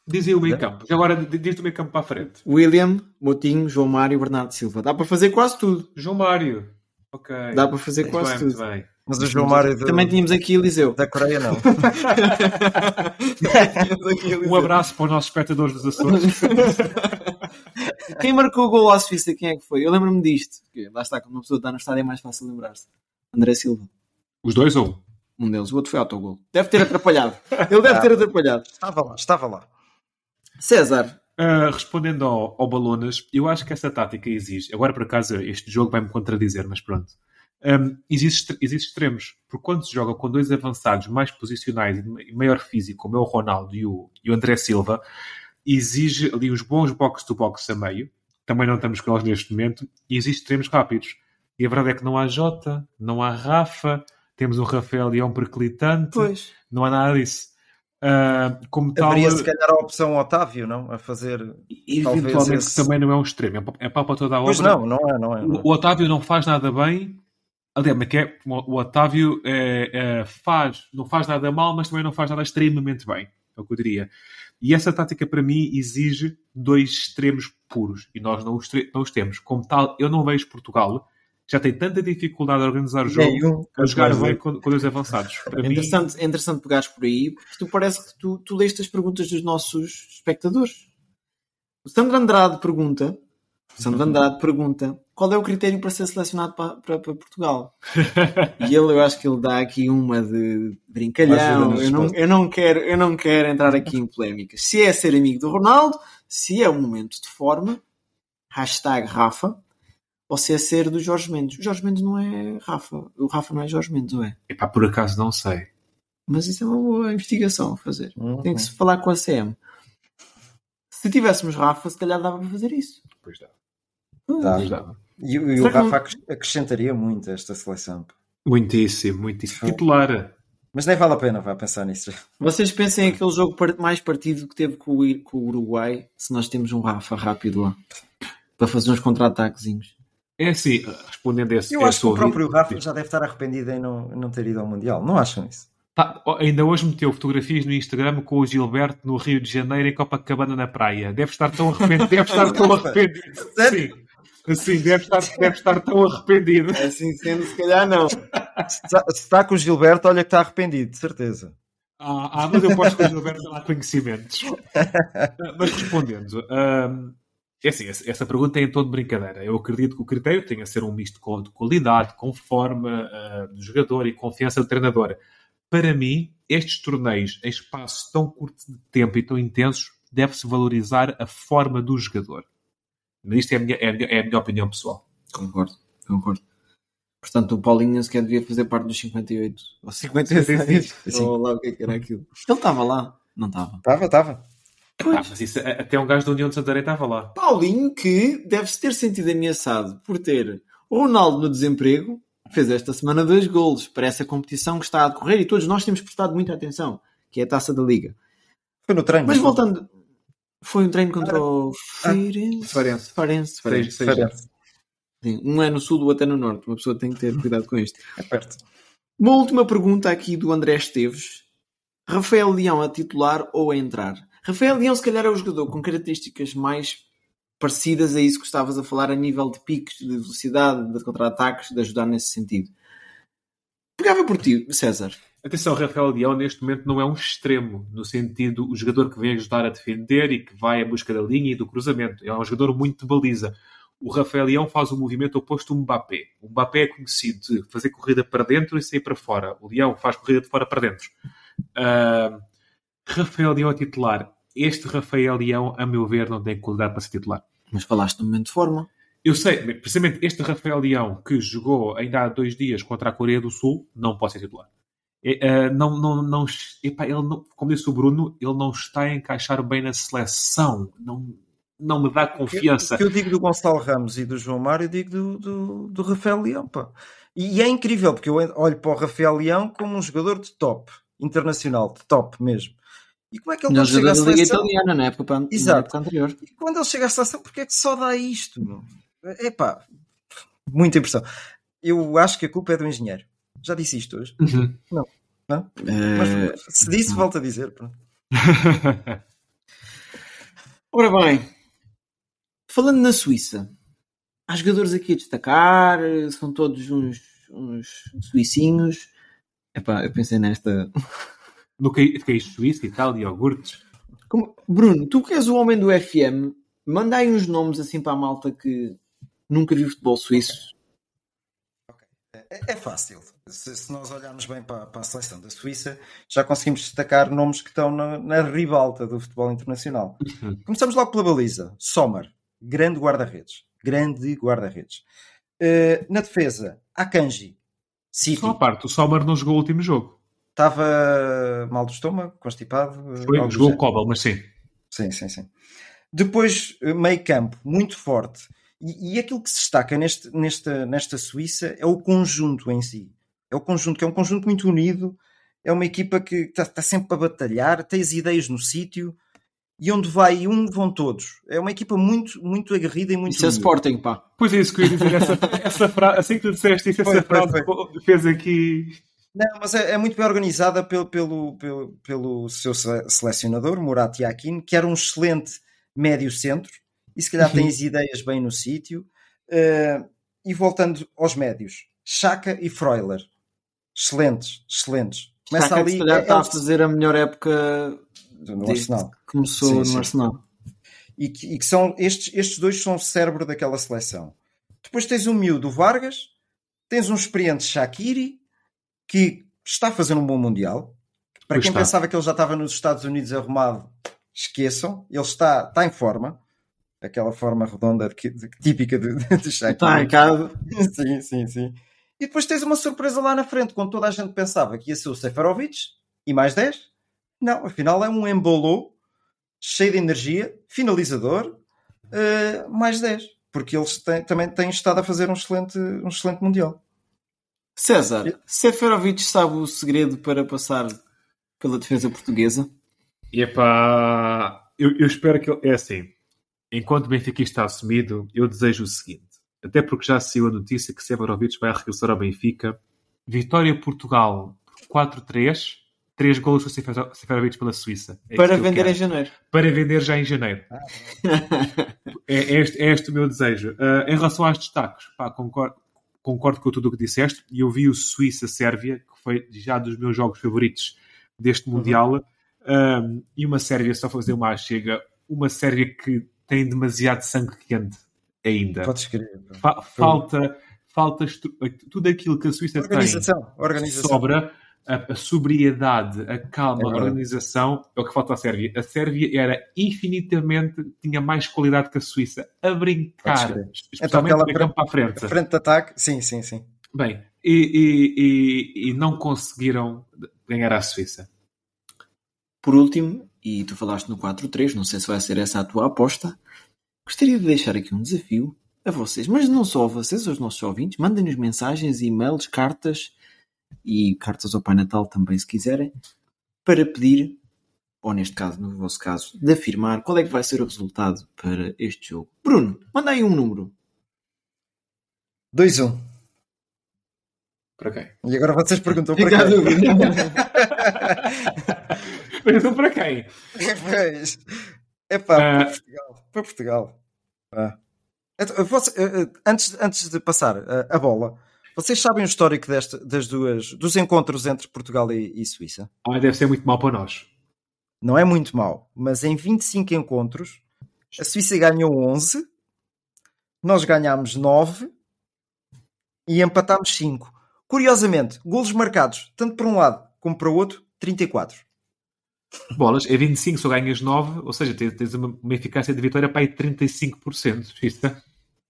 Dizem o meio campo. Agora diz o meio campo para a frente. William, Motinho, João Mário e Bernardo Silva. Dá para fazer quase tudo. João Mário. Ok. Dá para fazer Muito quase bem, tudo. muito bem. Mas o João Mário do- Também tínhamos aqui Eliseu. da Coreia não. Um abraço para os nossos espectadores dos Açores. Quem marcou o gol à Suíça, quem é que foi? Eu lembro-me disto. Porque lá está, quando uma pessoa está no estádio é mais fácil lembrar-se. André Silva. Os dois ou um? Um deles. O outro foi autogol. Deve ter atrapalhado. Ele deve ter atrapalhado. Estava lá, estava lá. César. Uh, respondendo ao, ao Balonas, eu acho que essa tática existe. Agora, por acaso, este jogo vai-me contradizer, mas pronto. Um, existe, existe extremos. Porque quando se joga com dois avançados mais posicionais e maior físico, como é o Ronaldo e o, e o André Silva, exige ali uns bons box-to-box a meio. Também não estamos com eles neste momento. E existe extremos rápidos. E a verdade é que não há Jota, não há Rafa, temos um Rafael e é um perclitante. Pois. Não há nada disso. Uh, como tal, Haveria se calhar a opção Otávio, não? A fazer. eventualmente talvez esse- também não é um extremo, é pá- é para toda a obra. Pois não, não é, não é. não é. O, o Otávio não faz nada bem. Aliás, mas que é, o Otávio é, é, faz, não faz nada mal, mas também não faz nada extremamente bem. É o que eu diria. E essa tática, para mim, exige dois extremos puros. E nós não os, não os temos. Como tal, eu não vejo Portugal já tem tanta dificuldade a organizar o jogo Nenhum. a jogar Pois é. bem com, com dois avançados. Para É mim, interessante, é interessante pegares por aí, porque tu parece que tu, tu leste as perguntas dos nossos espectadores. O Sandro Andrade pergunta, o Sandro Andrade pergunta qual é o critério para ser selecionado para, para, para Portugal. E ele, eu acho que ele dá aqui uma de brincalhão. Eu não, eu, não quero, eu não quero entrar aqui em polémicas. Se é ser amigo do Ronaldo, se é um momento de forma, hashtag Rafa, ou se é ser do Jorge Mendes. O Jorge Mendes não é Rafa. O Rafa não é Jorge Mendes, ou é? Epá, por acaso não sei. Mas isso é uma boa investigação a fazer. Uhum. Tem que se falar com a CM. Se tivéssemos Rafa, se calhar dava para fazer isso. Pois dá. Pois dá. E, e o que Rafa acres- acrescentaria muito a esta seleção. Muitíssimo, muitíssimo. Titular. Mas nem vale a pena, vá pensar nisso. Vocês pensem aquele jogo mais partido que teve com o, Ir- com o Uruguai, se nós temos um Rafa rápido lá. Para fazer uns contra-ataquezinhos. É assim, respondendo a esse, Eu acho que o próprio Rafa já deve estar arrependido em não, não ter ido ao Mundial. Não acham isso? Tá, ainda hoje meteu fotografias no Instagram com o Gilberto no Rio de Janeiro em Copacabana na praia. Deve estar tão arrependido. Deve estar tão arrependido. Sim. Sim, deve estar, deve estar tão arrependido. Assim sendo, se calhar não. Se está, se está com o Gilberto, olha que está arrependido, de certeza. Ah, ah, mas eu posso que o Gilberto não há conhecimentos. mas respondendo, hum, é assim, essa, pergunta é em tom de brincadeira. Eu acredito que o critério tenha a ser um misto de de qualidade, com forma ah, do jogador e confiança do treinador. Para mim, estes torneios em espaço tão curto de tempo e tão intensos, deve-se valorizar a forma do jogador. Mas isto é a minha, é a minha, é a minha opinião pessoal. Concordo, concordo. Portanto, o Paulinho nem sequer devia fazer parte dos 58. Ou 56. Sim. Ou lá o que é que era aquilo. Ele estava lá? Não estava. Estava, estava. Ah, mas isso, até um gajo da União de Santarém estava lá. Paulinho que deve-se ter sentido ameaçado por ter o Ronaldo no desemprego, fez esta semana dois golos para essa competição que está a decorrer e todos nós temos prestado muita atenção, que é a Taça da Liga. Foi no treino. Mas voltando, foi um treino contra o Ah, Feirense. Farense. Farense, um é no sul, o outro é no norte. Uma pessoa tem que ter cuidado com isto. É perto. Uma última pergunta aqui do André Esteves. Rafael Leão a titular ou a entrar? Rafael Leão, se calhar, é o jogador com características mais parecidas a isso que estavas a falar a nível de piques, de velocidade, de contra-ataques, de ajudar nesse sentido. Pegava por ti, César. Atenção, Rafael Leão neste momento não é um extremo, no sentido o jogador que vem ajudar a defender e que vai à busca da linha e do cruzamento. É um jogador muito de baliza. O Rafael Leão faz o movimento oposto ao Mbappé. O Mbappé é conhecido de fazer corrida para dentro e sair para fora. O Leão faz corrida de fora para dentro. Ah, Rafael Leão é titular. Este Rafael Leão, a meu ver, não tem qualidade para ser titular. Mas falaste no momento de forma. Eu sei, precisamente este Rafael Leão, que jogou ainda há dois dias contra a Coreia do Sul, não pode ser titular. É, é, não, não, não, epá, ele não, como disse o Bruno, ele não está a encaixar bem na seleção. Não, não me dá confiança. O que eu digo do Gonçalo Ramos e do João Mário, eu digo do, do, do Rafael Leão. Pá. E, é incrível, porque eu olho para o Rafael Leão como um jogador de top, internacional, de top mesmo. E como é que ele quando chega à da Liga seleção... Italiana, na época, na Exato. época anterior. E quando ele chega à seleção, porque é que só dá isto? meu? Epá, muita impressão. Eu acho que a culpa é do engenheiro. Já disse isto hoje? Uhum. Não. Não? Eh, Mas se disse, volto a dizer. Ora bem, falando na Suíça, há jogadores aqui a destacar, são todos uns, uns suicinhos. Epá, eu pensei nesta. no que, que é isto? Suíça, Itália, iogurtes. Como- Bruno, tu que és o homem do FM, manda aí uns nomes assim para a malta que nunca viu futebol suíço. É, é fácil. Se, se nós olharmos bem para, para a seleção da Suíça, já conseguimos destacar nomes que estão na, na ribalta do futebol internacional. Uhum. Começamos logo pela baliza. Sommer, grande guarda-redes. Grande guarda-redes. Eh, na defesa, Akanji, City. Só a parte, o Sommer não jogou o último jogo. Estava mal do estômago, constipado. eh, Foi, jogou o. Cobble, mas sim. Sim, sim, sim. Depois, eh, meio campo, muito forte. E, e aquilo que se destaca neste, nesta, nesta Suíça é o conjunto em si. É o conjunto, que é um conjunto muito unido. É uma equipa que está, está sempre a batalhar, tem as ideias no sítio. E onde vai um, vão todos. É uma equipa muito, muito aguerrida e muito Isso é. Sporting, pá. Pois é isso que eu ia dizer. Essa, essa frase, assim que tu disseste isso, essa Foi, foi, frase fez aqui. Não, mas é, é muito bem organizada pelo, pelo, pelo, pelo seu sele- selecionador, Murat Yakin, que era um excelente médio-centro e se calhar tem as ideias bem no sítio. Eh, e voltando aos médios, Chaka e Freuler, excelentes, excelentes. Começa Chaka, que ali se calhar é- está é a fazer a melhor época no Arsenal. que começou Sim, no sim. Arsenal. E que, e que são estes, estes dois são o cérebro daquela seleção. Depois tens um miúdo Vargas, tens um experiente Shaqiri que está a fazer um bom mundial. Para Pois quem está. pensava que ele já estava nos Estados Unidos arrumado, esqueçam, ele está, está em forma. Aquela forma redonda de, de, típica de, de Shaq. Sim, sim, sim. E depois tens uma surpresa lá na frente, quando toda a gente pensava que ia ser o Seferovic e mais 10. Não, afinal é um embolou cheio de energia, finalizador, uh, mais 10. Porque eles têm, também têm estado a fazer um excelente, um excelente Mundial. César, Seferovic sabe o segredo para passar pela defesa portuguesa? Epá, eu, eu espero que ele. É assim. Enquanto o Benfica está assumido, eu desejo o seguinte. Até porque já saiu a notícia que Severovic vai regressar ao Benfica. Vitória Portugal 4-3. 3 golos do Seferovic pela Suíça. É para vender em janeiro. Para vender já em janeiro. é, é, este, é este o meu desejo. Uh, em relação aos destaques, pá, concordo, concordo com tudo o que disseste. E eu vi o Suíça-Sérvia, que foi já dos meus jogos favoritos deste uhum. Mundial. Uhum. Um, e uma Sérvia, só fazer uma chega, uma Sérvia que tem demasiado sangue quente ainda. Podes crer. Fa falta, falta tudo aquilo que a Suíça organização, tem organização. sobra. A, a, sobriedade, a calma, é a organização é o que falta à Sérvia. A Sérvia era infinitamente, tinha mais qualidade que a Suíça a brincar, então, especialmente então, campo para a frente. frente de ataque, sim, sim, sim. Bem, e, e, e, e não conseguiram ganhar a Suíça. Por último, e tu falaste no 4-3, não sei se vai ser essa a tua aposta, gostaria de deixar aqui um desafio a vocês, mas não só a vocês, aos nossos ouvintes, mandem-nos mensagens, e-mails, cartas e cartas ao Pai Natal também, se quiserem, para pedir, ou neste caso, no vosso caso, de afirmar qual é que vai ser o resultado para este jogo. Bruno, manda aí um número. 2-1. Para quem? E agora vocês perguntam para quem? Pensam para quem? Pois. É pá, uh... para Portugal. Para Portugal. Ah. Você, eh, eh, antes, antes de passar a, a, bola, vocês sabem o histórico deste, das duas, dos encontros entre Portugal e, e Suíça? Ah, deve ser muito mau para nós. Não é muito mau, mas em 25 encontros, a Suíça ganhou 11, nós ganhámos 9 e empatámos 5. Curiosamente, golos marcados, tanto para um lado como para o outro, 34 bolas, é 25, só ganhas 9, ou seja, tens uma, uma eficácia de vitória para aí 35%. Isto é?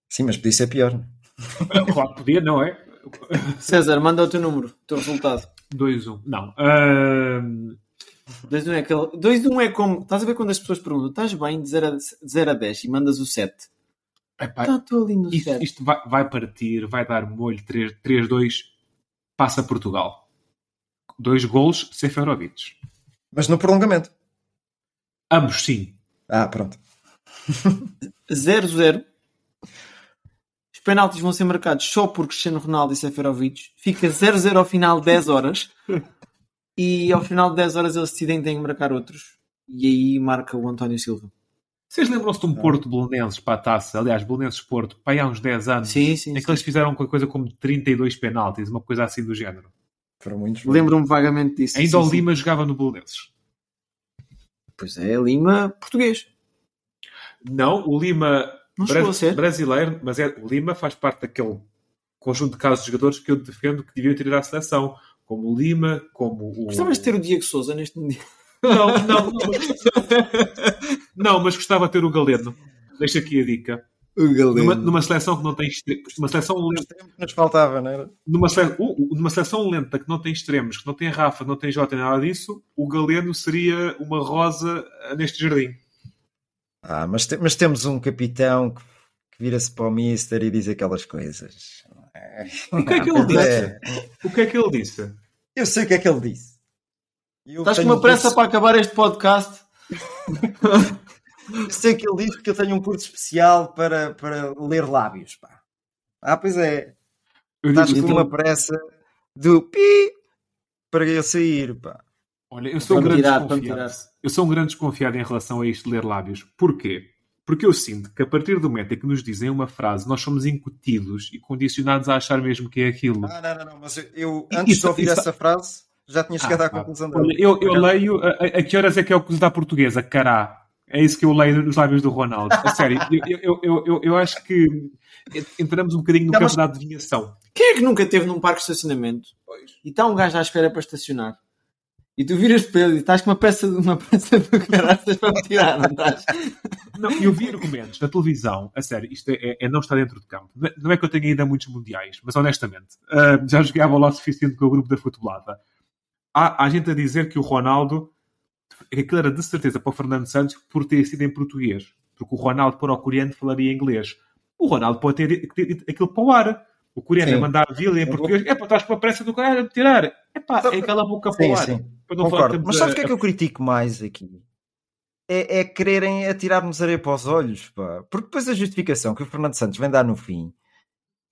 Sim, mas podia ser pior. Claro, podia, não é? César, manda o teu número, o teu resultado. 2-1. Não. Uh... 2-1 é, aquele... 2-1 é como. Estás a ver quando as pessoas perguntam: estás bem de 0 a, de 0 a 10 e mandas o 7? Epá, tá, estou ali no isto, 7. Isto vai, vai, partir, vai dar molho 3-2, passa Portugal. Dois gols, Seferovic. Mas no prolongamento. Ambos, sim. Ah, pronto. 0-0. Os penaltis vão ser marcados só por Cristiano Ronaldo e Seferovic. Fica 0-0 ao final, 10 horas. E ao final de 10 horas eles decidem que têm que marcar outros. E aí marca o António Silva. Vocês lembram-se de um Porto Bolonenses para a taça? Aliás, Bolonenses Porto, para aí há uns 10 anos. Sim, sim. Em que eles fizeram coisa como 32 penaltis, uma coisa assim do género. Foram muitos. Lembro-me vagamente disso. Ainda sim, o Lima sim. jogava no Bolonenses. Pois é, Lima português. Não, o Lima bra brasileiro, mas é, o Lima faz parte daquele conjunto de casos de jogadores que eu defendo que deviam ter ido à seleção. Como o Lima, como o. Gostavas de ter o Diego Souza neste momento? Não, não. Não, não mas gostava de ter o Galeno. Deixa aqui a dica. Numa, numa, seleção que não tem extremos, uma seleção lenta. Nos faltava, não era? Numa, uh, numa seleção lenta que não tem extremos, que não tem Rafa, não tem Jota, nada disso, o Galeno seria uma rosa neste jardim. Ah, mas, te, mas temos um capitão que, que vira-se para o Mister e diz aquelas coisas. O que é que ele disse? É. O que é que ele disse? Eu sei o que é que ele disse. Eu Estás com uma pressa para acabar este podcast? Sei que ele diz que eu tenho um curso especial para, para ler lábios. Pá. Ah, pois é. Eu Estás com uma pressa do pi para eu sair. Pá. Olha, eu sou, um grande tirar, desconfiado. eu sou um grande desconfiado em relação a isto de ler lábios. Porquê? Porque eu sinto que a partir do momento em que nos dizem uma frase, nós somos incutidos e condicionados a achar mesmo que é aquilo. Ah, não, não, não. Mas eu, antes isso, de ouvir isso, essa frase, já tinha chegado ah, à conclusão dela. Olha, eu, eu leio. A, a, a, que horas é que é o que dá portuguesa? Cará. É isso que eu leio nos lábios do Ronaldo. A sério, eu, eu, eu, eu, eu acho que entramos um bocadinho no não, campo da adivinhação. Quem é que nunca teve num parque de estacionamento pois. e está um gajo à espera para estacionar E tu viras para ele e estás com uma peça, uma peça do caraças para me tirar, não estás? Não, eu vi argumentos na televisão, a sério, isto é, é não estar dentro de campo. Não é- é que eu tenha ido a muitos mundiais, mas honestamente, ah, já joguei a bola o suficiente com o grupo da futebolada. Há, há gente a dizer que o Ronaldo, aquilo era de certeza para o Fernando Santos por ter sido em português. Porque o Ronaldo, para o coreano, falaria inglês. O Ronaldo pode ter, aquilo para o ar. O coreano Sim. a mandar a vila em português. É para estás com a pressa do caralho a tirar. É pá, é aquela boca para Sim, o ar. sim. Para não falar Concordo. Mas sabes o a- que é que eu critico mais aqui? É, é quererem atirar-nos areia para os olhos, pá. Porque depois a justificação que o Fernando Santos vem dar no fim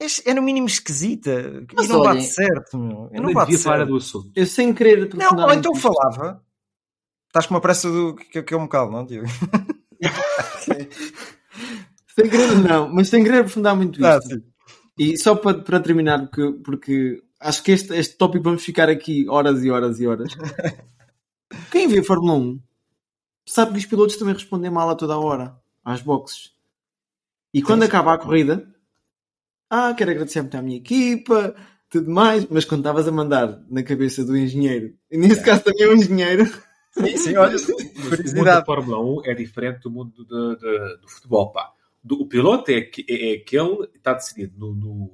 é, é no mínimo esquisita. Mas e não olhem, bate certo, meu. Eu não bate certo. do assunto. Eu sem querer Não, ou então falava. Estás com uma pressa do que, que é um bocado, não, Diego? Sem querer, não, mas sem querer aprofundar muito isto. Ah, sim. E só para, para terminar, porque, porque acho que este, este tópico vamos ficar aqui horas e horas e horas. Quem vê Fórmula 1 sabe que os pilotos também respondem mal a toda a hora às boxes. E quando acaba a corrida, ah, quero agradecer muito à minha equipa, tudo mais, mas quando estavas a mandar na cabeça do engenheiro, e nesse caso também é um engenheiro, Sim, sim, olha, Mas o mundo da. Fórmula 1 é diferente do mundo do, do- do futebol, pá. Do- o piloto é, é, é aquele que está decidido no... no,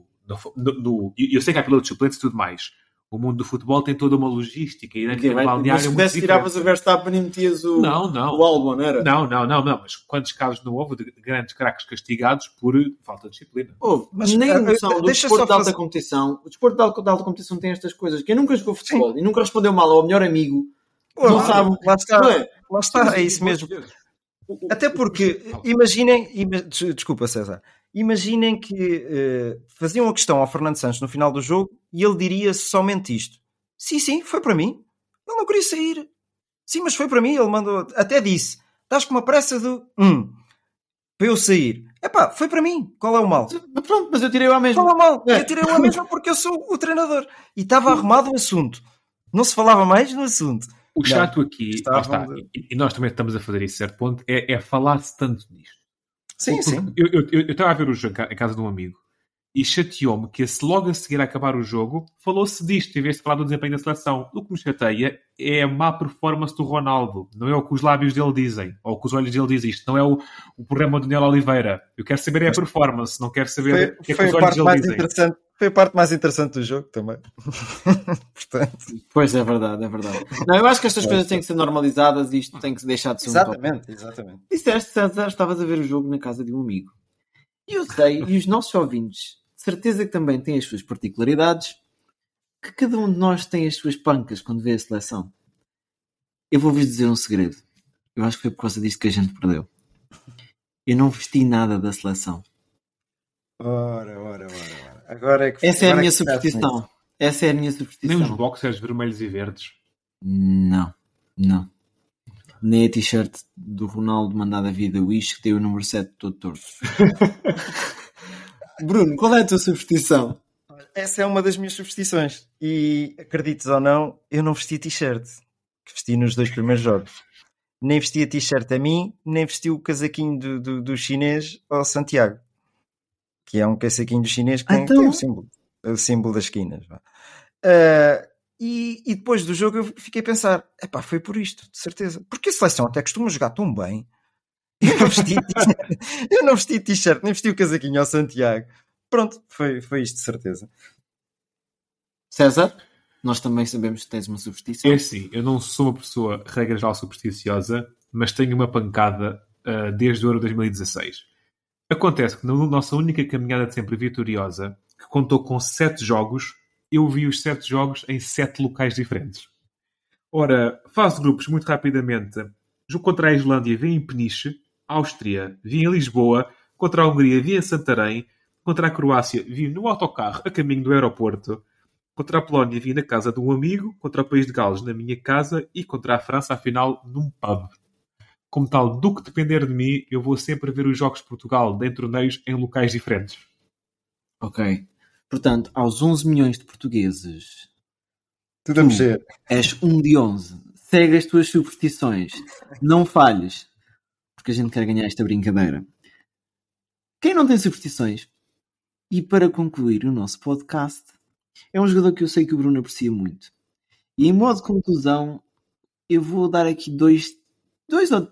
no, no- e eu sei que há pilotos suplentes e tudo mais. O mundo do futebol tem toda uma logística e que dinâmica vai, balneária mas se muito pudesse tiravas o. Verstappen e metias o, Não, não. o Albon, não era? Não, não, não, não. Mas quantos casos não houve de grandes craques castigados por falta de disciplina? Houve, Mas, nem eh, noção eh, do deixa desporto só de alta fazer- competição. O desporto de alta, de alta competição tem estas coisas. Quem nunca jogou futebol e nunca respondeu mal ao melhor amigo, não Lá- sabe. Lá está, é? lá está, é isso mesmo. Até porque, imaginem, ima- des- desculpa César, imaginem que eh, faziam a questão ao Fernando Santos no final do jogo e ele diria somente isto: sim, sim, foi para mim, ele não queria sair, sim, mas foi para mim. Ele mandou, até disse: estás com uma pressa do hum, para eu sair, epá, foi para mim, qual é o mal? Mas Pronto, mas eu tirei-o à mesma. Qual é o mal? É. Eu tirei a mesma porque eu sou o treinador e estava arrumado o assunto, não se falava mais no assunto. O chato aqui, está, de- e, nós também estamos a fazer isso a certo ponto, é, é falar-se tanto nisto. Sim, Porque sim. Eu eu- eu- eu estava a ver o jogo em casa de um amigo e chateou-me que se logo a seguir a acabar o jogo falou-se disto em vez de falar do desempenho da seleção. O que me chateia é a má performance do Ronaldo. Não é o que os lábios dele dizem ou o que os olhos dele dizem. Isto não é o, o programa do Daniel Oliveira. Eu quero saber é a performance, não quero saber o que Foi, é que foi os olhos dele dizem. interessante. Foi a parte mais interessante do jogo também. Portanto, Pois é verdade, é verdade. Não, eu acho que estas coisas têm que ser normalizadas e isto tem que deixar de ser um exatamente, exatamente. Disseste, César, estavas a ver o jogo na casa de um amigo. E eu sei, e os nossos ouvintes, de certeza que também têm as suas particularidades, que cada um de nós tem as suas pancas quando vê a seleção. Eu vou-vos dizer um segredo. Eu acho que foi por causa disto que a gente perdeu. Eu não vesti nada da seleção. Ora, ora, ora, ora. Agora é que Essa é a agora minha nisso. superstição. Essa é a minha Nem os superstição. boxers vermelhos e verdes. Não, não. Nem a t-shirt do Ronaldo mandada a vida Wish que tem o número 7 todo torto. Bruno, qual é a tua superstição? Essa é uma das minhas superstições. E acredites ou não, eu não vesti t-shirt. Que vesti nos dois primeiros jogos. Nem vesti a t-shirt a mim, nem vesti o casaquinho do, do, do chinês ao Santiago. Que é um casaquinho chinês que tem, Então- que tem o, símbolo, o símbolo das esquinas. vá. Ah, e, e depois do jogo eu fiquei a pensar: epá, foi por isto, de certeza. Porque a seleção até costuma jogar tão bem. Eu não vesti, eu não vesti t-shirt, nem vesti o casaquinho ao Santiago. Pronto, foi, foi isto, de certeza. César, nós também sabemos que tens uma superstição. É assim, eu não sou uma pessoa, regra geral, supersticiosa, mas tenho uma pancada ah, desde o Euro 2016. Acontece que na nossa única caminhada de sempre vitoriosa, que contou com sete jogos, eu vi os sete jogos em sete locais diferentes. Ora, fase de grupos muito rapidamente. Jogo contra a Islândia vi em Peniche, Áustria vi em Lisboa, contra a Hungria vi em Santarém, contra a Croácia vi no autocarro a caminho do aeroporto, Contra a Polónia vi na casa de um amigo, contra o país de Gales na minha casa e contra a França, afinal, num pub. Como tal, do que depender de mim, eu vou sempre ver os jogos de Portugal em torneios em locais diferentes. Ok. Portanto, aos 11 milhões de portugueses, Tudo a mexer. és um de 11. Segue as tuas superstições. Não falhes. Porque a gente quer ganhar esta brincadeira. Quem não tem superstições? E para concluir o nosso podcast, é um jogador que eu sei que o Bruno aprecia muito. E em modo de conclusão, eu vou dar aqui dois. Dois ou.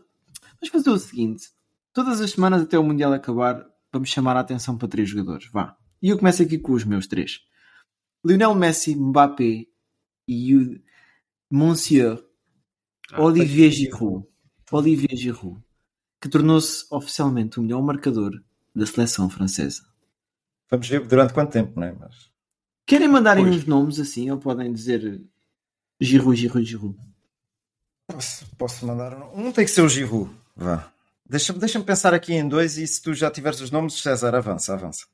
Vamos fazer o seguinte: todas as semanas até o Mundial acabar, vamos chamar a atenção para três jogadores. Vá. E eu começo aqui com os meus três: Lionel Messi, Mbappé e o Monsieur Ah, Olivier Giroud. Olivier Giroud, que tornou-se oficialmente o melhor marcador da seleção francesa. Vamos ver durante quanto tempo, não é? Mas... Querem mandarem Pois. uns nomes assim ou podem dizer Giroud, Giroud, Giroud? Posso, posso mandar um? Um tem que ser o Giroud. Vá. Deixa-me deixa pensar aqui em dois e se tu já tiveres os nomes, César, avança, avança.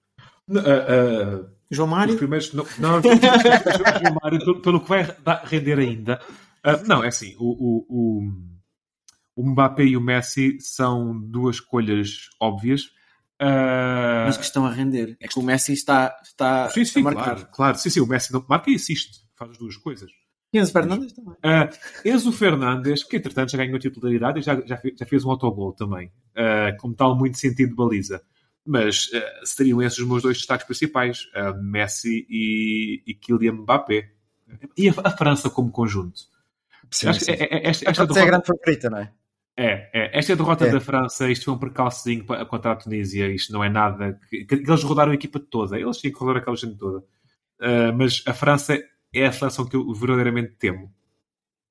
N- ah, ah, João os Mário? primeiros. Não, não os do Mário, pelo- pelo que vai render ainda. Ah, não, é assim. O, o, o, o Mbappé e o Messi são duas escolhas óbvias. Ah, Mas que estão a render. É que o Messi está, está sim, sim, a marcar. claro, claro. Sim, sim, o Messi não marca e assiste. Faz as duas coisas. Enzo Fernandes também. Uh, Enzo Fernandes, que entretanto já ganhou a titularidade e já, já, já fez um autogol também, uh, como tal, muito sentido de baliza. Mas uh, seriam esses os meus dois destaques principais: uh, Messi e, e Kylian Mbappé. E a, a França como conjunto. Sim, Acho que sim. é- é- esta, A esta é a grande favorita, não é? é, é, esta é a derrota É. da França. Isto foi um percalcezinho contra a Tunísia. Isto não é nada. Que, que eles rodaram a equipa toda. Eles tinham que rodar aquela gente toda. Uh, mas a França é a seleção que eu verdadeiramente temo.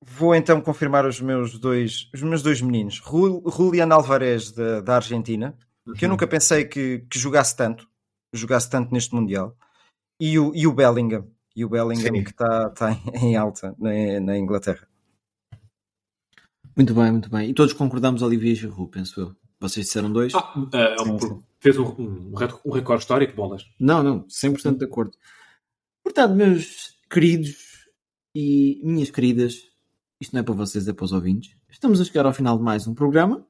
Vou então confirmar os meus dois, os meus dois meninos. Julian Alvarez, da, da Argentina, que eu nunca pensei que, que jogasse tanto, jogasse tanto neste Mundial, e o, e o Bellingham, e o Bellingham Sim. que está tá em- em alta na, na Inglaterra. Muito bem, muito bem. E todos concordamos Olivier Giroud, penso eu. Vocês disseram dois? Ah, ah, Sim, um- sim. fez um, um, um recorde histórico, bolas. Não, não, 100% de acordo. Portanto, meus queridos e minhas queridas, isto não é para vocês, é para os ouvintes. Estamos a chegar ao final de mais um programa,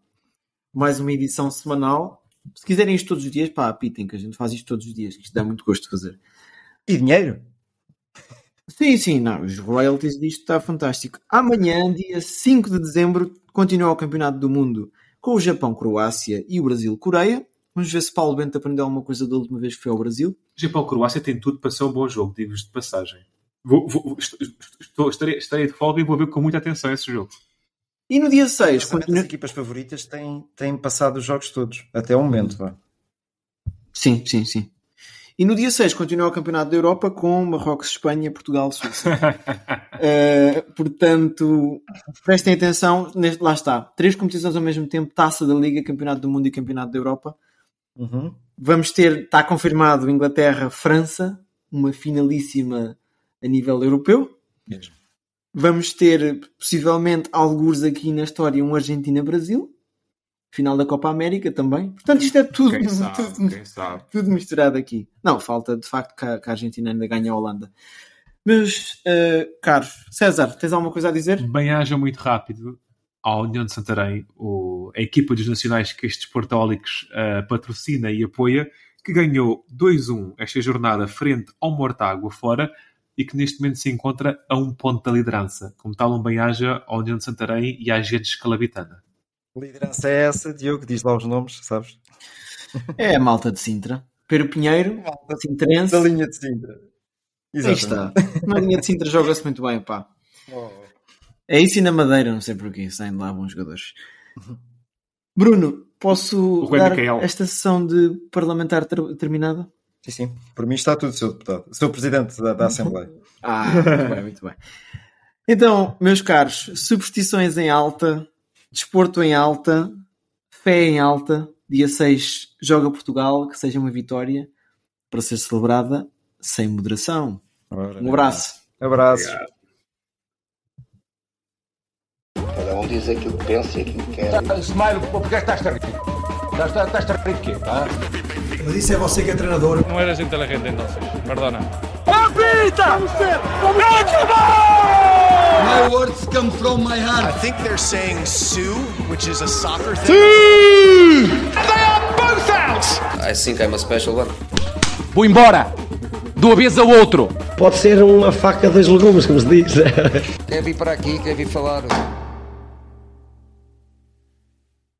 mais uma edição semanal. Se quiserem isto todos os dias, pá, apitem, que a gente faz isto todos os dias, que isto dá muito gosto de fazer. E dinheiro? Sim, sim, não, os royalties disto está fantástico. Amanhã, dia 5 de dezembro, continua o Campeonato do Mundo com o Japão-Croácia e o Brasil-Coreia. Vamos ver se Paulo Bento aprendeu alguma coisa da última vez que foi ao Brasil. Japão-Croácia tem tudo para ser um bom jogo, digo-vos de passagem. Vou, vou- estou, estarei, estarei de folga e vou ver com muita atenção esse jogo. E no dia 6, Curiosamente, continua... As equipas favoritas têm, têm passado os jogos todos, até o momento. vá. Sim, sim, sim. E no dia 6 continua o Campeonato da Europa com Marrocos, Espanha, Portugal, Suíça. Uh, portanto, prestem atenção, neste, lá está. Três competições ao mesmo tempo: Taça da Liga, Campeonato do Mundo e Campeonato da Europa. Uhum. Vamos ter, está confirmado, Inglaterra, França, uma finalíssima a nível europeu. Mesmo. Vamos ter, possivelmente, alguns aqui na história, um Argentina-Brasil. Final da Copa América também. Portanto, isto é tudo, Quem sabe, tudo, quem sabe. tudo misturado aqui. Não, falta de facto que a, que a Argentina ainda ganhe a Holanda. Mas, uh, Carlos, César, tens alguma coisa a dizer? Bem haja muito rápido à União de Santarém, o- a equipa dos nacionais que estes portólicos ah, patrocina e apoia, que ganhou 2-1 esta jornada frente ao Mortágua fora e que neste momento se encontra a um ponto da liderança. Como tal, um bem-aja à União de Santarém e à gente escalabitana. Liderança é essa, Diogo, diz lá os nomes, sabes? É a malta de Sintra. Pedro Pinheiro, Sintrense. Da linha de Sintra. Aí está. Na linha de Sintra joga-se muito bem, pá. É isso e na Madeira, não sei porquê, saem de lá bons jogadores. Bruno, posso dar Micael. esta sessão de parlamentar ter- terminada? Sim, sim. Por mim está tudo, Sr. Deputado. Sou Presidente da, da Assembleia. Ah, muito bem, muito bem. Então, meus caros, superstições em alta, desporto em alta, fé em alta. Dia 6 joga Portugal, que seja uma vitória para ser celebrada sem moderação. Ora, Um abraço. Abraço. Cada um diz aquilo que pensa e aquilo que quer. Smile, porque estás a rir? Estás, estás a rir de quê? Ah? Mas isso é você que é treinador. No eres inteligente entonces, perdona. My words come from my I heart. think they're saying Sue, which is a soccer thing. And they are both out! I think I'm a special one. Vou embora! De uma vez ao outro! Pode ser uma faca dos legumes, como se diz. Quer vir para aqui, quer vir falar